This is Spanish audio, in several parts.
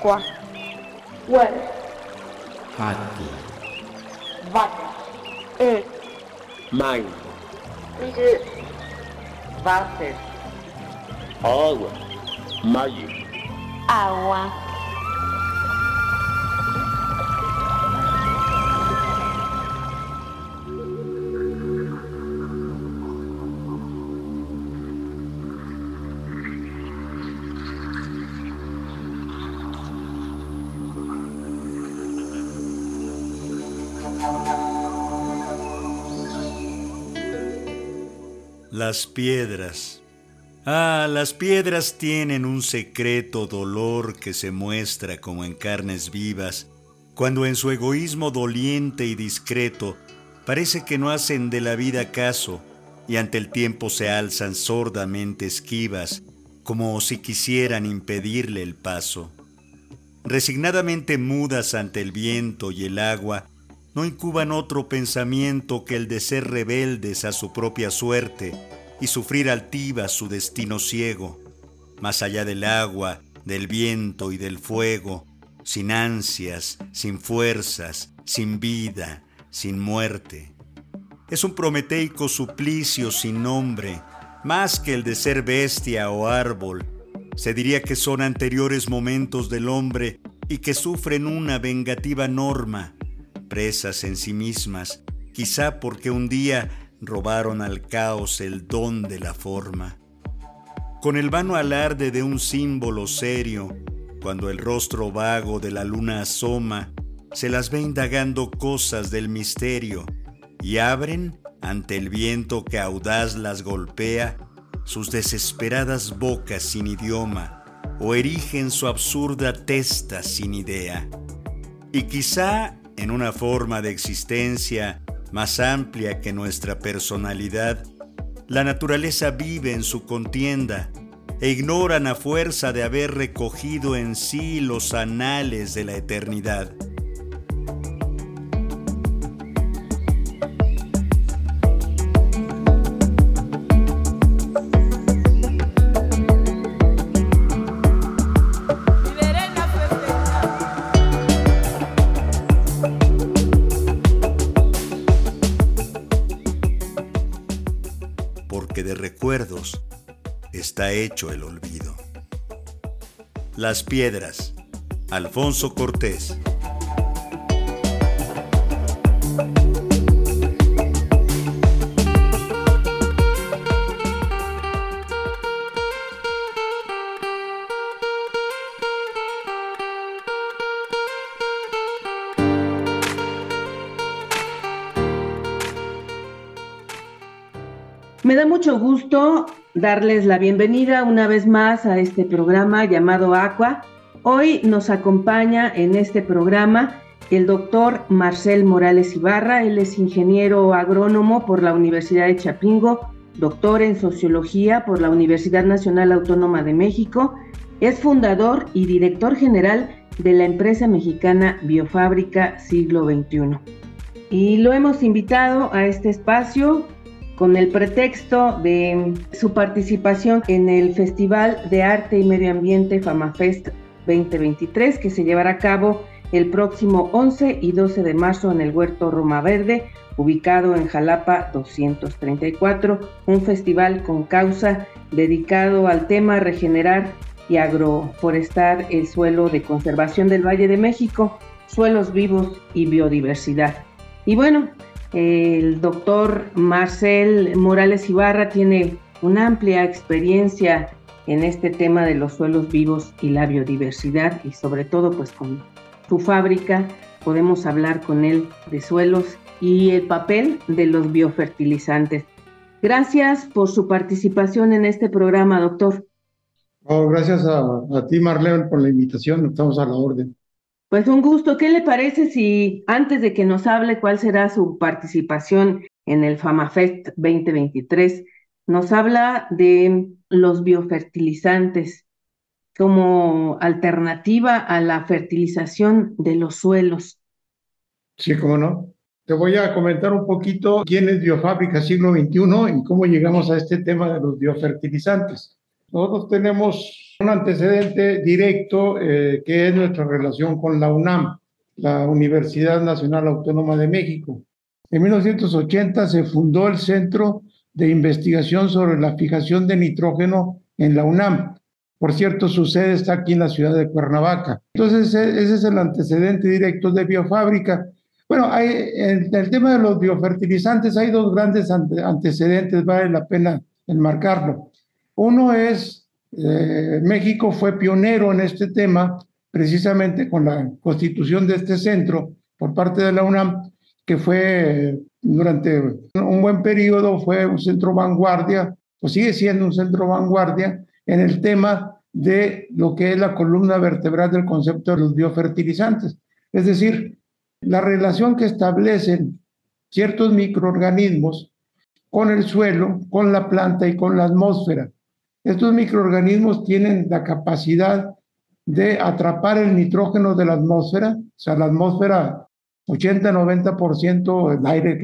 quatro, ué, rato, vaca, um, mãe, de, váter, água, maio, água. Las piedras. Ah, las piedras tienen un secreto dolor que se muestra como en carnes vivas, cuando en su egoísmo doliente y discreto parece que no hacen de la vida caso y ante el tiempo se alzan sordamente esquivas, como si quisieran impedirle el paso. Resignadamente mudas ante el viento y el agua, no incuban otro pensamiento que el de ser rebeldes a su propia suerte y sufrir altivas su destino ciego, más allá del agua, del viento y del fuego, sin ansias, sin fuerzas, sin vida, sin muerte. Es un prometeico suplicio sin nombre, más que el de ser bestia o árbol. Se diría que son anteriores momentos del hombre y que sufren una vengativa norma, presas en sí mismas, quizá porque un día robaron al caos el don de la forma. Con el vano alarde de un símbolo serio, cuando el rostro vago de la luna asoma, se las ve indagando cosas del misterio y abren, ante el viento que audaz las golpea, sus desesperadas bocas sin idioma o erigen su absurda testa sin idea. Y quizá en una forma de existencia más amplia que nuestra personalidad, la naturaleza vive en su contienda e ignoran a fuerza de haber recogido en sí los anales de la eternidad. Está hecho el olvido. Las piedras. Alfonso Cortés. Mucho gusto darles la bienvenida una vez más a este programa llamado Aqua. Hoy nos acompaña en este programa el doctor Marcel Morales Ibarra. Él es ingeniero agrónomo por la Universidad de Chapingo, doctor en sociología por la Universidad Nacional Autónoma de México. Es fundador y director general de la empresa mexicana Biofábrica Siglo XXI. Y lo hemos invitado a este espacio con el pretexto de su participación en el Festival de Arte y Medio Ambiente FamaFest 2023 que se llevará a cabo el próximo 11 y 12 de marzo en el Huerto Roma Verde, ubicado en Jalapa 234, un festival con causa dedicado al tema regenerar y agroforestar el suelo de conservación del Valle de México, suelos vivos y biodiversidad. Y bueno, el doctor Marcel Morales Ibarra tiene una amplia experiencia en este tema de los suelos vivos y la biodiversidad y sobre todo pues con su fábrica podemos hablar con él de suelos y el papel de los biofertilizantes. Gracias por su participación en este programa, doctor. Oh, gracias a, ti, Marlene, por la invitación. Estamos a la orden. Pues un gusto. ¿Qué le parece si antes de que nos hable cuál será su participación en el FamaFest 2023, nos habla de los biofertilizantes como alternativa a la fertilización de los suelos? Sí, cómo no. Te voy a comentar un poquito quién es Biofábrica Siglo XXI y cómo llegamos a este tema de los biofertilizantes. Nosotros tenemos un antecedente directo eh, que es nuestra relación con la UNAM, la Universidad Nacional Autónoma de México. En 1980 se fundó el Centro de Investigación sobre la Fijación de Nitrógeno en la UNAM. Por cierto, su sede está aquí en la ciudad de Cuernavaca. Entonces, e, ese es el antecedente directo de biofábrica. Bueno, en el tema de los biofertilizantes hay dos grandes antecedentes, vale la pena enmarcarlo. Uno es, eh, México fue pionero en este tema precisamente con la constitución de este centro por parte de la UNAM, que fue durante un buen periodo, fue un centro vanguardia, o sigue siendo un centro vanguardia en el tema de lo que es la columna vertebral del concepto de los biofertilizantes. Es decir, la relación que establecen ciertos microorganismos con el suelo, con la planta y con la atmósfera. Estos microorganismos tienen la capacidad de atrapar el nitrógeno de la atmósfera, o sea, la atmósfera 80-90% del aire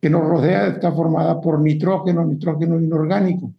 que, nos rodea está formada por nitrógeno, nitrógeno inorgánico.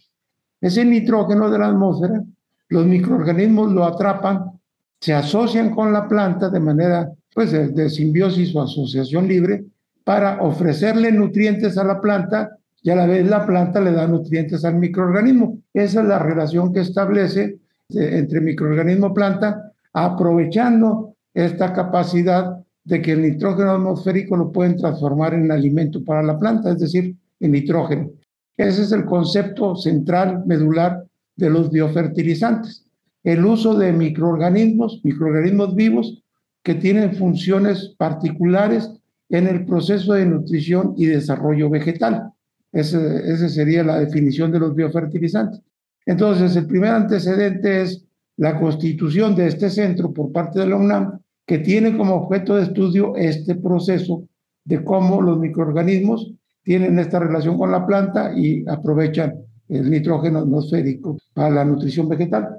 Ese nitrógeno de la atmósfera, los microorganismos lo atrapan, se asocian con la planta de manera pues, de, simbiosis o asociación libre para ofrecerle nutrientes a la planta y a la vez la planta le da nutrientes al microorganismo. Esa es la relación que establece eh, entre microorganismo-planta, aprovechando esta capacidad de que el nitrógeno atmosférico lo pueden transformar en alimento para la planta, es decir, en nitrógeno. Ese es el concepto central, medular de los biofertilizantes. El uso de microorganismos, microorganismos vivos, que tienen funciones particulares en el proceso de nutrición y desarrollo vegetal. Esa sería la definición de los biofertilizantes. Entonces, el primer antecedente es la constitución de este centro por parte de la UNAM, que tiene como objeto de estudio este proceso de cómo los microorganismos tienen esta relación con la planta y aprovechan el nitrógeno atmosférico para la nutrición vegetal.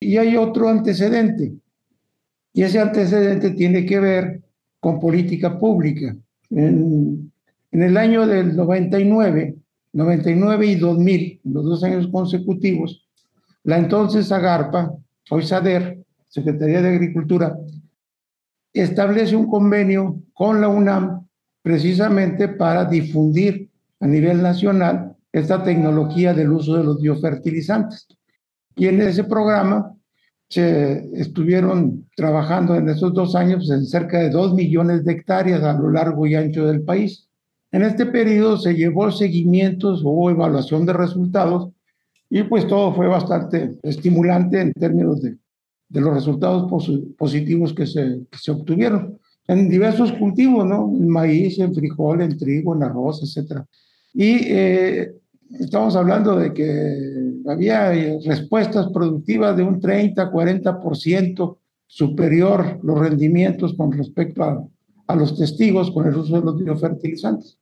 Y hay otro antecedente, y ese antecedente tiene que ver con política pública. En el año del 99, 99 y 2000, los dos años consecutivos, la entonces AGARPA, hoy SADER, Secretaría de Agricultura, establece un convenio con la UNAM precisamente para difundir a nivel nacional esta tecnología del uso de los biofertilizantes. Y en ese programa se estuvieron trabajando en esos dos años en cerca de dos millones de hectáreas a lo largo y ancho del país. En este periodo se llevó seguimientos, hubo evaluación de resultados y pues todo fue bastante estimulante en términos de, de los resultados positivos que se, se obtuvieron en diversos cultivos, ¿no? En maíz, en frijol, en trigo, en arroz, etc. Y eh, estamos hablando de que había eh, respuestas productivas de un 30, 40% superior los rendimientos con respecto a, a, los testigos con el uso de los biofertilizantes.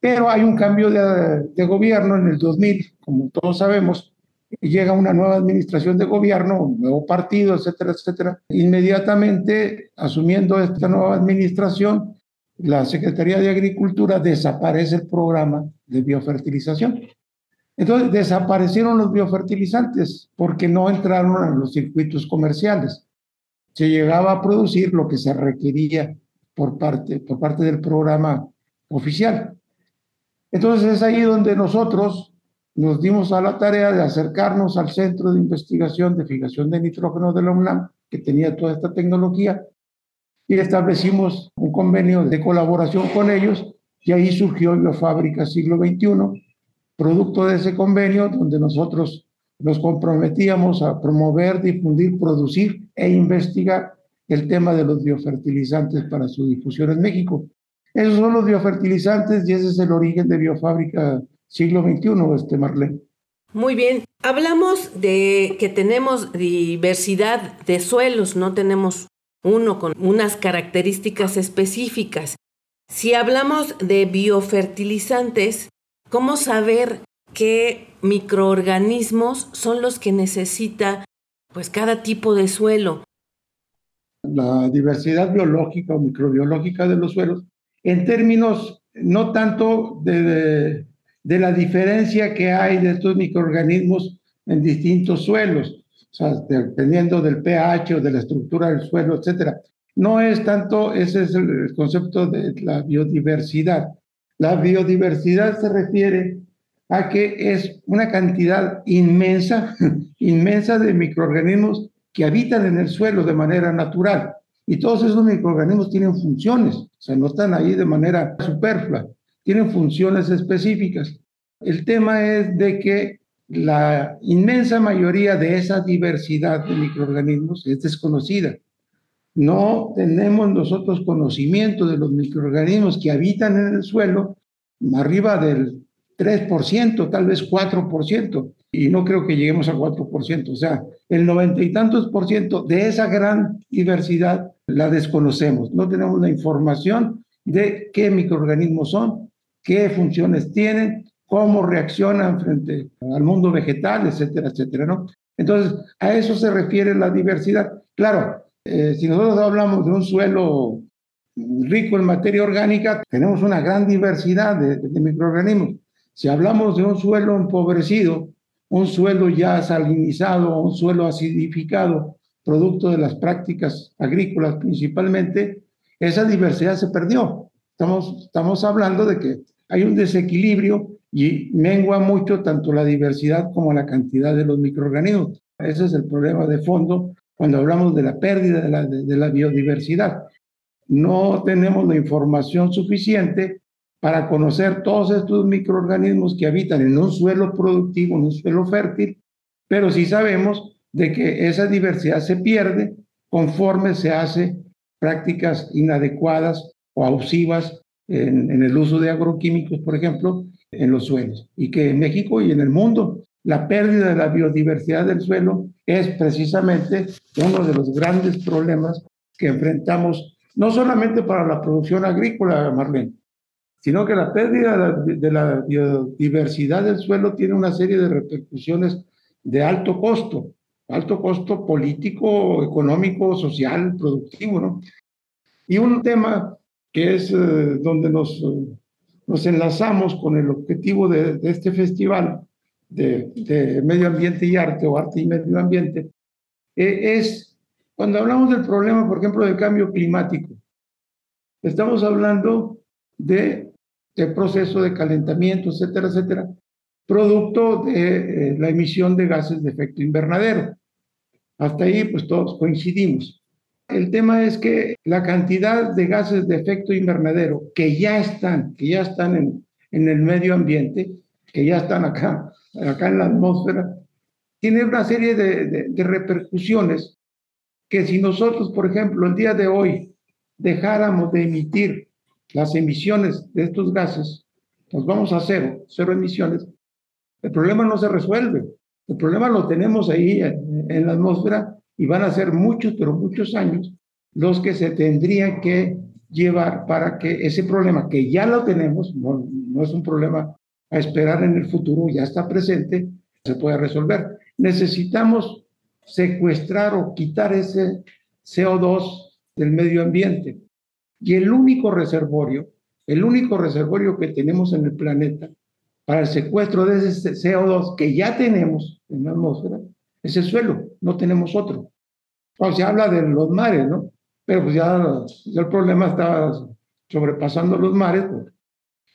Pero hay un cambio de, de gobierno en el 2000, como todos sabemos, llega una nueva administración de gobierno, un nuevo partido, etcétera, etcétera. Inmediatamente, asumiendo esta nueva administración, la Secretaría de Agricultura desaparece el programa de biofertilización. Entonces desaparecieron los biofertilizantes porque no entraron en los circuitos comerciales. Se llegaba a producir lo que se requería por parte, por parte del programa oficial. Entonces es ahí donde nosotros nos dimos a la tarea de acercarnos al Centro de Investigación de Fijación de Nitrógeno de la UNAM, que tenía toda esta tecnología, y establecimos un convenio de colaboración con ellos, y ahí surgió Biofábrica Siglo XXI, producto de ese convenio donde nosotros nos comprometíamos a promover, difundir, producir e investigar el tema de los biofertilizantes para su difusión en México. Esos son los biofertilizantes y ese es el origen de Biofábrica siglo XXI, este Marlene. Muy bien, hablamos de que tenemos diversidad de suelos, no tenemos uno con unas características específicas. Si hablamos de biofertilizantes, ¿Cómo saber qué microorganismos son los que necesita pues cada tipo de suelo? La diversidad biológica o microbiológica de los suelos, en términos no tanto de, la diferencia que hay de estos microorganismos en distintos suelos, dependiendo del pH o de la estructura del suelo, etcétera. No es tanto, ese es el concepto de la biodiversidad. La biodiversidad se refiere a que es una cantidad inmensa, inmensa de microorganismos que habitan en el suelo de manera natural. Y todos esos microorganismos tienen funciones, o sea, no están ahí de manera superflua, tienen funciones específicas. El tema es de que la inmensa mayoría de esa diversidad de microorganismos es desconocida. No tenemos nosotros conocimiento de los microorganismos que habitan en el suelo, arriba del 3%, tal vez 4%, y no creo que lleguemos a 4%. O sea, el noventa y tantos por ciento de esa gran diversidad la desconocemos. No tenemos la información de qué microorganismos son, qué funciones tienen, cómo reaccionan frente al mundo vegetal, etcétera, etcétera, ¿no? Entonces, a eso se refiere la diversidad. Claro, eh, si nosotros hablamos de un suelo rico en materia orgánica, tenemos una gran diversidad de microorganismos. Si hablamos de un suelo empobrecido, un suelo ya salinizado, un suelo acidificado, producto de las prácticas agrícolas principalmente, esa diversidad se perdió. Estamos, estamos hablando de que hay un desequilibrio y mengua mucho tanto la diversidad como la cantidad de los microorganismos. Ese es el problema de fondo cuando hablamos de la pérdida de la, de la biodiversidad. No tenemos la información suficiente para conocer todos estos microorganismos que habitan en un suelo productivo, en un suelo fértil, pero sí sabemos de que esa diversidad se pierde conforme se hace prácticas inadecuadas o abusivas en, en, el uso de agroquímicos, por ejemplo, en los suelos. Y que en México y en el mundo la pérdida de la biodiversidad del suelo es precisamente uno de los grandes problemas que enfrentamos, no solamente para la producción agrícola, Marlene, sino que la pérdida de la biodiversidad del suelo tiene una serie de repercusiones de alto costo, alto costo político, económico, social, productivo, ¿no? Y un tema que es eh, donde nos, nos enlazamos con el objetivo de, este festival de, de, medio ambiente y arte o arte y medio ambiente, eh, es cuando hablamos del problema, por ejemplo, del cambio climático. Estamos hablando de el proceso de calentamiento, etcétera, etcétera, producto de eh, la emisión de gases de efecto invernadero. Hasta ahí, pues todos coincidimos. El tema es que la cantidad de gases de efecto invernadero que ya están, que ya están en, en el medio ambiente, que ya están acá, acá en la atmósfera, tiene una serie de, de repercusiones que si nosotros, por ejemplo, el día de hoy dejáramos de emitir las emisiones de estos gases, nos vamos a cero, cero emisiones, el problema no se resuelve. El problema lo tenemos ahí en, la atmósfera y van a ser muchos, pero muchos años los que se tendrían que llevar para que ese problema que ya lo tenemos, no, es un problema a esperar en el futuro, ya está presente, se pueda resolver. Necesitamos secuestrar o quitar ese CO2 del medio ambiente. Y el único reservorio, el único reservorio que tenemos en el planeta para el secuestro de ese CO2 que ya tenemos en la atmósfera es el suelo, no tenemos otro. Cuando se habla de los mares, ¿no? Pero pues ya, el problema está sobrepasando los mares,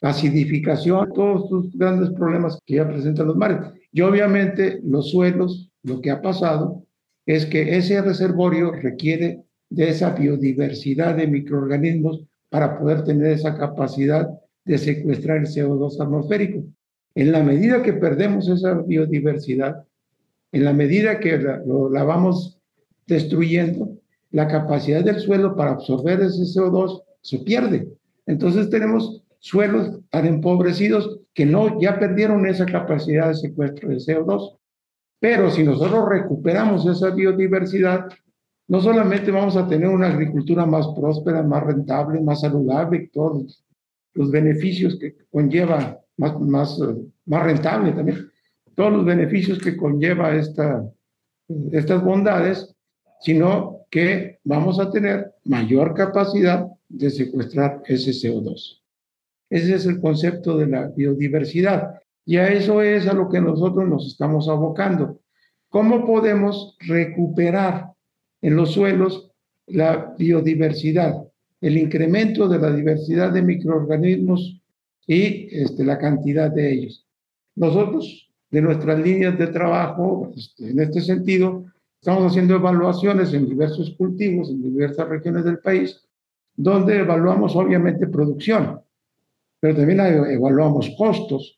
la acidificación, todos estos grandes problemas que ya presentan los mares. Y obviamente los suelos, lo que ha pasado es que ese reservorio requiere de esa biodiversidad de microorganismos para poder tener esa capacidad de secuestrar el CO2 atmosférico. En la medida que perdemos esa biodiversidad, en la medida que la, la vamos destruyendo, la capacidad del suelo para absorber ese CO2 se pierde. Entonces tenemos suelos tan empobrecidos que no ya perdieron esa capacidad de secuestro de CO2. Pero si nosotros recuperamos esa biodiversidad, no solamente vamos a tener una agricultura más próspera, más rentable, más saludable, todos los beneficios que conlleva, más, más, más rentable también, todos los beneficios que conlleva esta, estas bondades, sino que vamos a tener mayor capacidad de secuestrar ese CO2. Ese es el concepto de la biodiversidad. Y a eso es a lo que nosotros nos estamos abocando cómo podemos recuperar en los suelos la biodiversidad, el incremento de la diversidad de microorganismos y este, la cantidad de ellos. Nosotros, de nuestras líneas de trabajo, este, en este sentido, estamos haciendo evaluaciones en diversos cultivos, en diversas regiones del país, donde evaluamos obviamente producción, pero también evaluamos costos,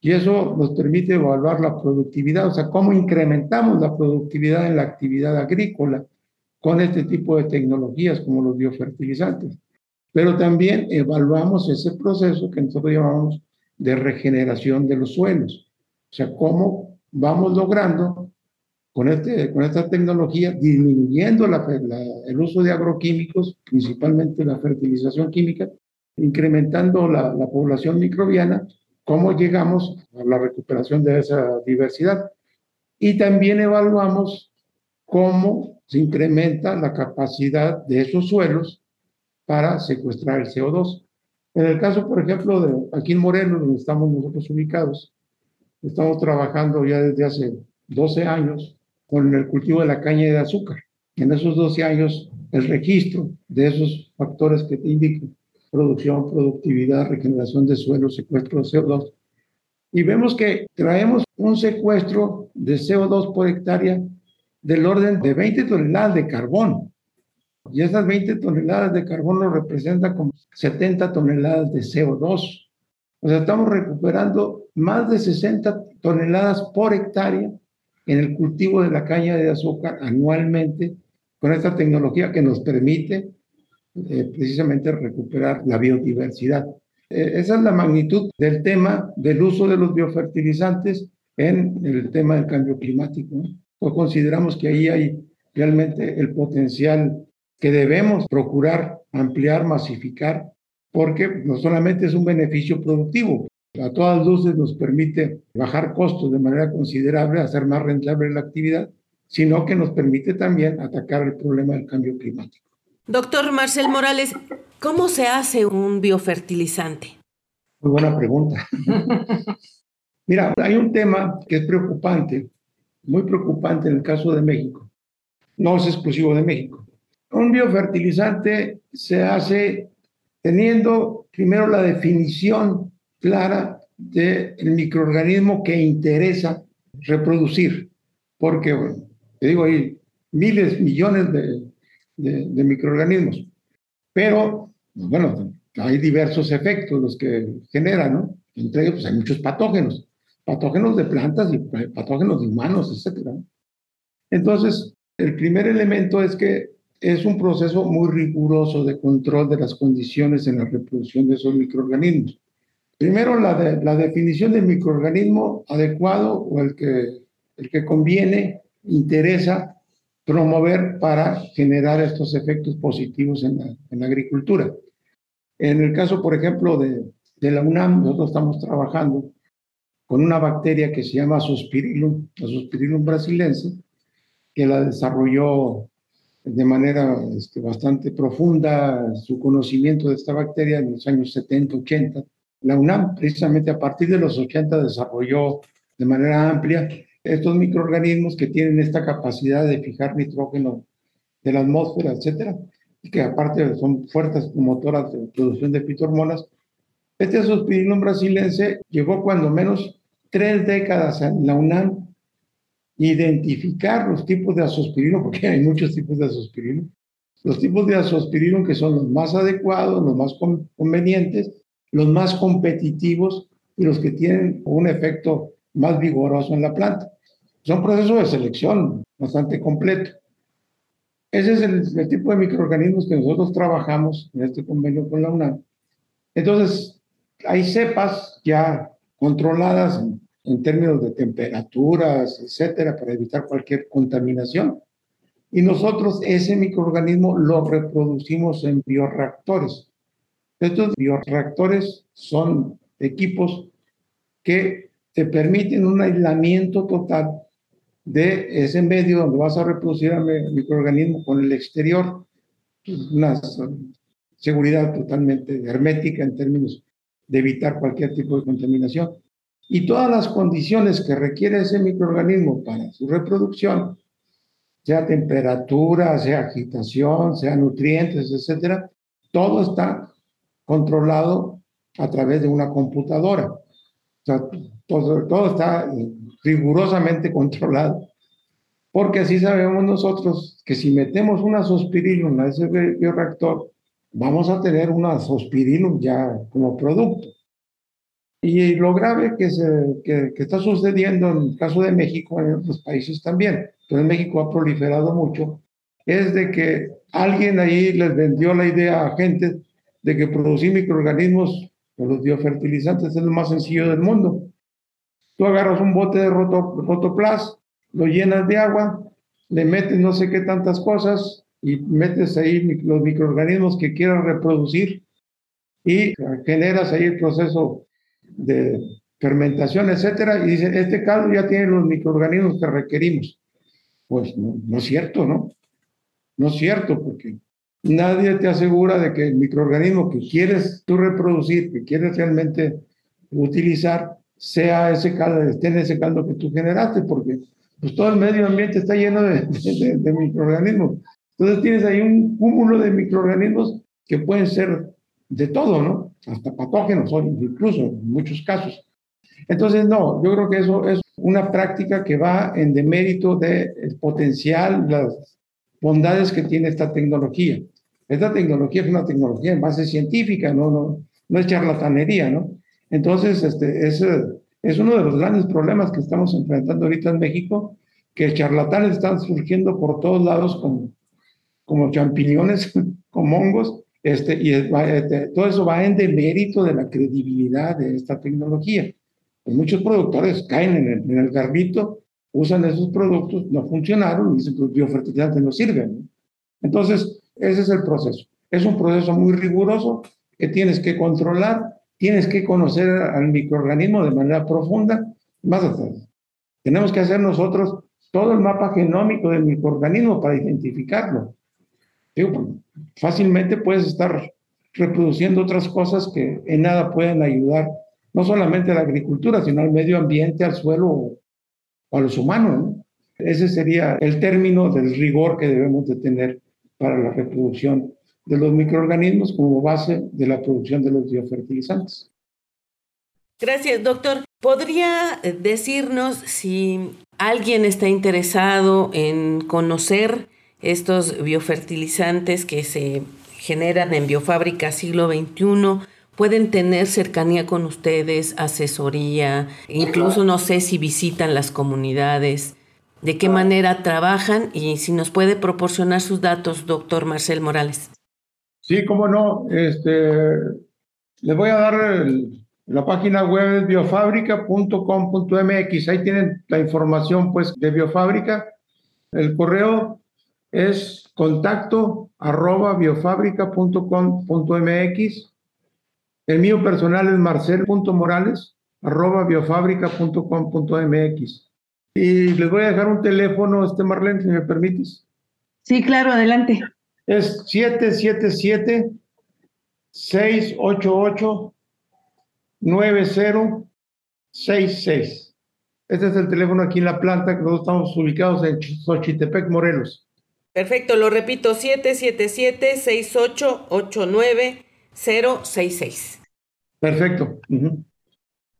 y eso nos permite evaluar la productividad, o sea, cómo incrementamos la productividad en la actividad agrícola con este tipo de tecnologías como los biofertilizantes. Pero también evaluamos ese proceso que nosotros llamamos de regeneración de los suelos, o sea, cómo vamos logrando con, este, con esta tecnología disminuyendo el uso de agroquímicos, principalmente la fertilización química, incrementando la población microbiana cómo llegamos a la recuperación de esa diversidad. Y también evaluamos cómo se incrementa la capacidad de esos suelos para secuestrar el CO2. En el caso, por ejemplo, de aquí en Morelos, donde estamos nosotros ubicados, estamos trabajando ya desde hace 12 años con el cultivo de la caña de azúcar. En esos 12 años, el registro de esos factores que te indico producción, productividad, regeneración de suelo, secuestro de CO2. Y vemos que traemos un secuestro de CO2 por hectárea del orden de 20 toneladas de carbón. Y esas 20 toneladas de carbón lo representan como 70 toneladas de CO2. O sea, estamos recuperando más de 60 toneladas por hectárea en el cultivo de la caña de azúcar anualmente con esta tecnología que nos permite eh, precisamente recuperar la biodiversidad. Eh, esa es la magnitud del tema del uso de los biofertilizantes en el tema del cambio climático. Pues consideramos que ahí hay realmente el potencial que debemos procurar ampliar, masificar, porque no solamente es un beneficio productivo, a todas luces nos permite bajar costos de manera considerable, hacer más rentable la actividad, sino que nos permite también atacar el problema del cambio climático. Doctor Marcel Morales, ¿cómo se hace un biofertilizante? Muy buena pregunta. Mira, hay un tema que es preocupante, muy preocupante en el caso de México. No es exclusivo de México. Un biofertilizante se hace teniendo primero la definición clara del microorganismo que interesa reproducir, porque, bueno, te digo, hay miles, millones de de, microorganismos. Pero, bueno, hay diversos efectos los que generan, ¿no? Entre ellos, pues, hay muchos patógenos, patógenos de plantas y patógenos de humanos, etc. Entonces, el primer elemento es que es un proceso muy riguroso de control de las condiciones en la reproducción de esos microorganismos. Primero, la, de, la definición del microorganismo adecuado o el que, el que conviene, interesa promover para generar estos efectos positivos en la, en la agricultura. En el caso, por ejemplo, de, de, la UNAM, nosotros estamos trabajando con una bacteria que se llama Suspirilum, la Suspirilum brasilense, que la desarrolló de manera este, bastante profunda su conocimiento de esta bacteria en los años 70, 80. La UNAM, precisamente a partir de los 80, desarrolló de manera amplia estos microorganismos que tienen esta capacidad de fijar nitrógeno de la atmósfera, etcétera, y que aparte son fuertes motoras de producción de fitohormonas. Este suspirilum brasilense llevó cuando menos tres décadas en la UNAM identificar los tipos de azospirilo, porque hay muchos tipos de azospirilo, los tipos de azospirilo que son los más adecuados, los más convenientes, los más competitivos y los que tienen un efecto más vigoroso en la planta. Es un proceso de selección bastante completo. Ese es el, tipo de microorganismos que nosotros trabajamos en este convenio con la UNAM. Entonces, hay cepas ya controladas en, en términos de temperaturas, etcétera, para evitar cualquier contaminación. Y nosotros ese microorganismo lo reproducimos en bioreactores. Estos bioreactores son equipos que te permiten un aislamiento total de ese medio donde vas a reproducir el microorganismo con el exterior, una seguridad totalmente hermética en términos de evitar cualquier tipo de contaminación. y todas las condiciones que requiere ese microorganismo para su reproducción, sea temperatura, sea agitación, sea nutrientes, etcétera, todo está controlado a través de una computadora. O sea, todo, todo está rigurosamente controlado, porque así sabemos nosotros que si metemos una sospirilum a ese bioreactor, vamos a tener una sospirilum ya como producto. Y lo grave que, se, que, está sucediendo en el caso de México, en otros países también, pero en México ha proliferado mucho, es de que alguien ahí les vendió la idea a gente de que producir microorganismos o los biofertilizantes es lo más sencillo del mundo. Tú agarras un bote de roto, rotoplas, lo llenas de agua, le metes no sé qué tantas cosas y metes ahí los microorganismos que quieras reproducir y generas ahí el proceso de fermentación, etcétera, y dice, este caldo ya tiene los microorganismos que requerimos. Pues no, no es cierto, ¿no? No es cierto, porque nadie te asegura de que el microorganismo que quieres tú reproducir, que quieres realmente utilizar, sea ese caldo, esté en ese caldo que tú generaste, porque pues todo el medio ambiente está lleno de, de, de microorganismos. Entonces tienes ahí un cúmulo de microorganismos que pueden ser de todo, ¿no? Hasta patógenos, incluso en muchos casos. Entonces, no, yo creo que eso es una práctica que va en demérito del potencial, las bondades que tiene esta tecnología. Esta tecnología es una tecnología en base científica, no, no, no es charlatanería, ¿no? Entonces, este, es, es uno de los grandes problemas que estamos enfrentando ahorita en México, que charlatanes están surgiendo por todos lados como, como champiñones, como hongos, este, y este, todo eso va en demérito de la credibilidad de esta tecnología. Pues muchos productores caen en el, en el usan esos productos, no funcionaron, y dicen que los biofertilizantes no sirven. Entonces, ese es el proceso. Es un proceso muy riguroso que tienes que controlar, tienes que conocer al microorganismo de manera profunda, más atrás. Tenemos que hacer nosotros todo el mapa genómico del microorganismo para identificarlo. Digo, fácilmente puedes estar reproduciendo otras cosas que en nada pueden ayudar, no solamente a la agricultura, sino al medio ambiente, al suelo o a los humanos. ¿no? Ese sería el término del rigor que debemos de tener para la reproducción de los microorganismos como base de la producción de los biofertilizantes. Gracias, doctor. ¿Podría decirnos si alguien está interesado en conocer estos biofertilizantes que se generan en biofábrica siglo XXI? pueden tener cercanía con ustedes, asesoría, incluso no sé si visitan las comunidades, de qué manera trabajan y si nos puede proporcionar sus datos, doctor Marcel Morales. Sí, cómo no. Este, les voy a dar la página web biofábrica.com.mx. Ahí tienen la información pues de biofábrica. El correo es contacto arroba biofábrica.com.mx el mío personal es marcel.morales arroba biofábrica.com.mx. Y les voy a dejar un teléfono, este Marlene, si me permites. Sí, claro, adelante. Es 777-688-9066. Este es el teléfono aquí en la planta, que nosotros estamos ubicados en Xochitepec, Morelos. Perfecto, lo repito, 777-6889-066. Perfecto. Uh -huh.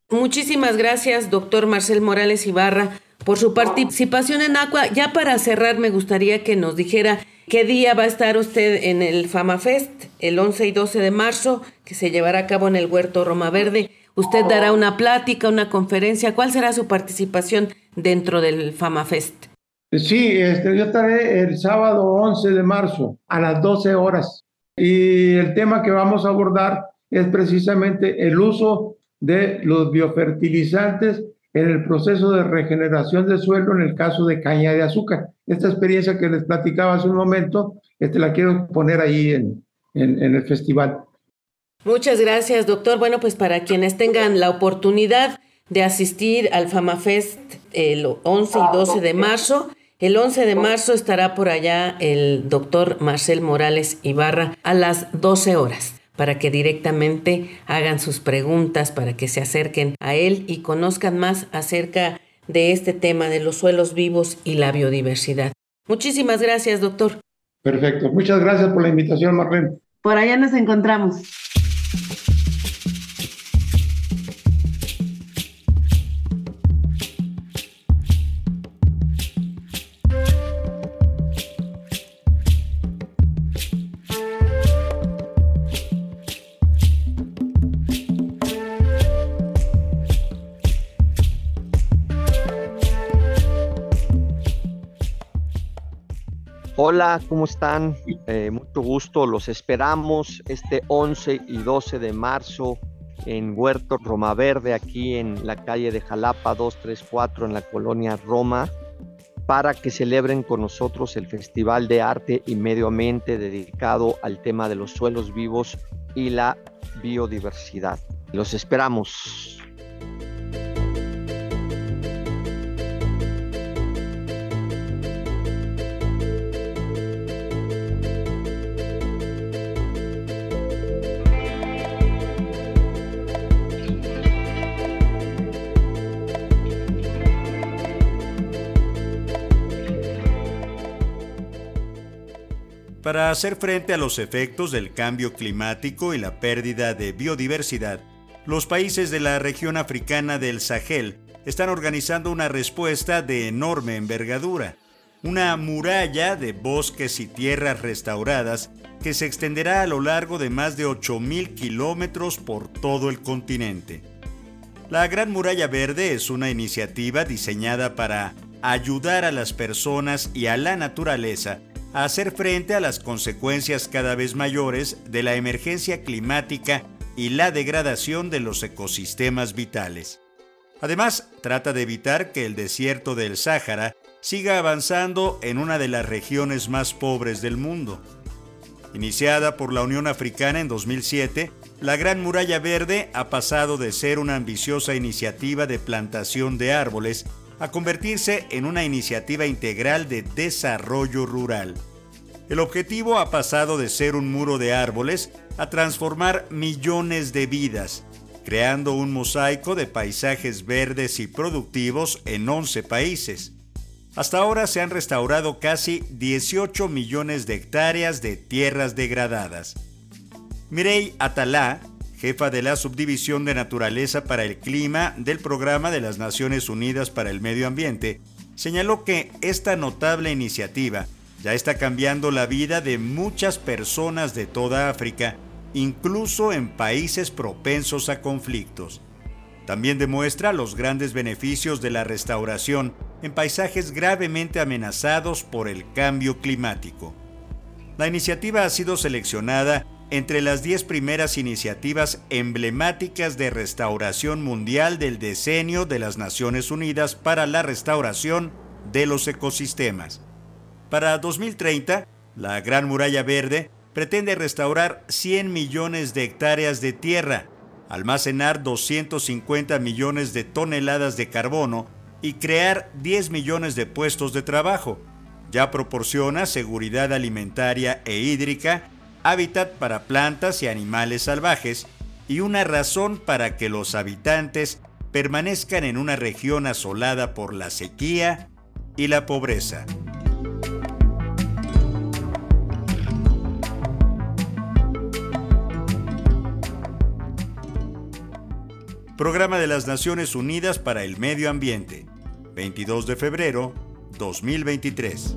Muchísimas gracias, doctor Marcel Morales Ibarra, por su participación en Aqua. Ya para cerrar, me gustaría que nos dijera qué día va a estar usted en el FamaFest, el 11 y 12 de marzo, que se llevará a cabo en el Huerto Roma Verde. Usted dará una plática, una conferencia. ¿Cuál será su participación dentro del FamaFest? Sí, este, yo estaré el sábado 11 de marzo a las 12 horas. Y el tema que vamos a abordar es precisamente el uso de los biofertilizantes en el proceso de regeneración del suelo en el caso de caña de azúcar. Esta experiencia que les platicaba hace un momento, este, la quiero poner ahí en, en, en el festival. Muchas gracias, doctor. Bueno, pues para quienes tengan la oportunidad de asistir al FamaFest el 11 y 12 de marzo, el 11 de marzo estará por allá el doctor Marcel Morales Ibarra a las 12 horas. para que directamente hagan sus preguntas, para que se acerquen a él y conozcan más acerca de este tema de los suelos vivos y la biodiversidad. Muchísimas gracias, doctor. Perfecto. Muchas gracias por la invitación, Marlene. Por allá nos encontramos. Hola, ¿cómo están? Eh, mucho gusto, los esperamos este 11 y 12 de marzo en Huerto Roma Verde, aquí en la calle de Jalapa 234, en la colonia Roma, para que celebren con nosotros el Festival de Arte y Medio Ambiente dedicado al tema de los suelos vivos y la biodiversidad. Los esperamos. Para hacer frente a los efectos del cambio climático y la pérdida de biodiversidad, los países de la región africana del Sahel están organizando una respuesta de enorme envergadura, una muralla de bosques y tierras restauradas que se extenderá a lo largo de más de 8.000 kilómetros por todo el continente. La Gran Muralla Verde es una iniciativa diseñada para ayudar a las personas y a la naturaleza a hacer frente a las consecuencias cada vez mayores de la emergencia climática y la degradación de los ecosistemas vitales. Además, trata de evitar que el desierto del Sáhara siga avanzando en una de las regiones más pobres del mundo. Iniciada por la Unión Africana en 2007, la Gran Muralla Verde ha pasado de ser una ambiciosa iniciativa de plantación de árboles a convertirse en una iniciativa integral de desarrollo rural. El objetivo ha pasado de ser un muro de árboles a transformar millones de vidas, creando un mosaico de paisajes verdes y productivos en 11 países. Hasta ahora se han restaurado casi 18 millones de hectáreas de tierras degradadas. Mirei Atalá, jefa de la Subdivisión de Naturaleza para el Clima del Programa de las Naciones Unidas para el Medio Ambiente, señaló que esta notable iniciativa ya está cambiando la vida de muchas personas de toda África, incluso en países propensos a conflictos. También demuestra los grandes beneficios de la restauración en paisajes gravemente amenazados por el cambio climático. La iniciativa ha sido seleccionada entre las 10 primeras iniciativas emblemáticas de restauración mundial del decenio de las Naciones Unidas para la restauración de los ecosistemas. Para 2030, la Gran Muralla Verde pretende restaurar 100 millones de hectáreas de tierra, almacenar 250 millones de toneladas de carbono y crear 10 millones de puestos de trabajo. Ya proporciona seguridad alimentaria e hídrica hábitat para plantas y animales salvajes y una razón para que los habitantes permanezcan en una región asolada por la sequía y la pobreza. Programa de las Naciones Unidas para el Medio Ambiente, 22 de febrero 2023.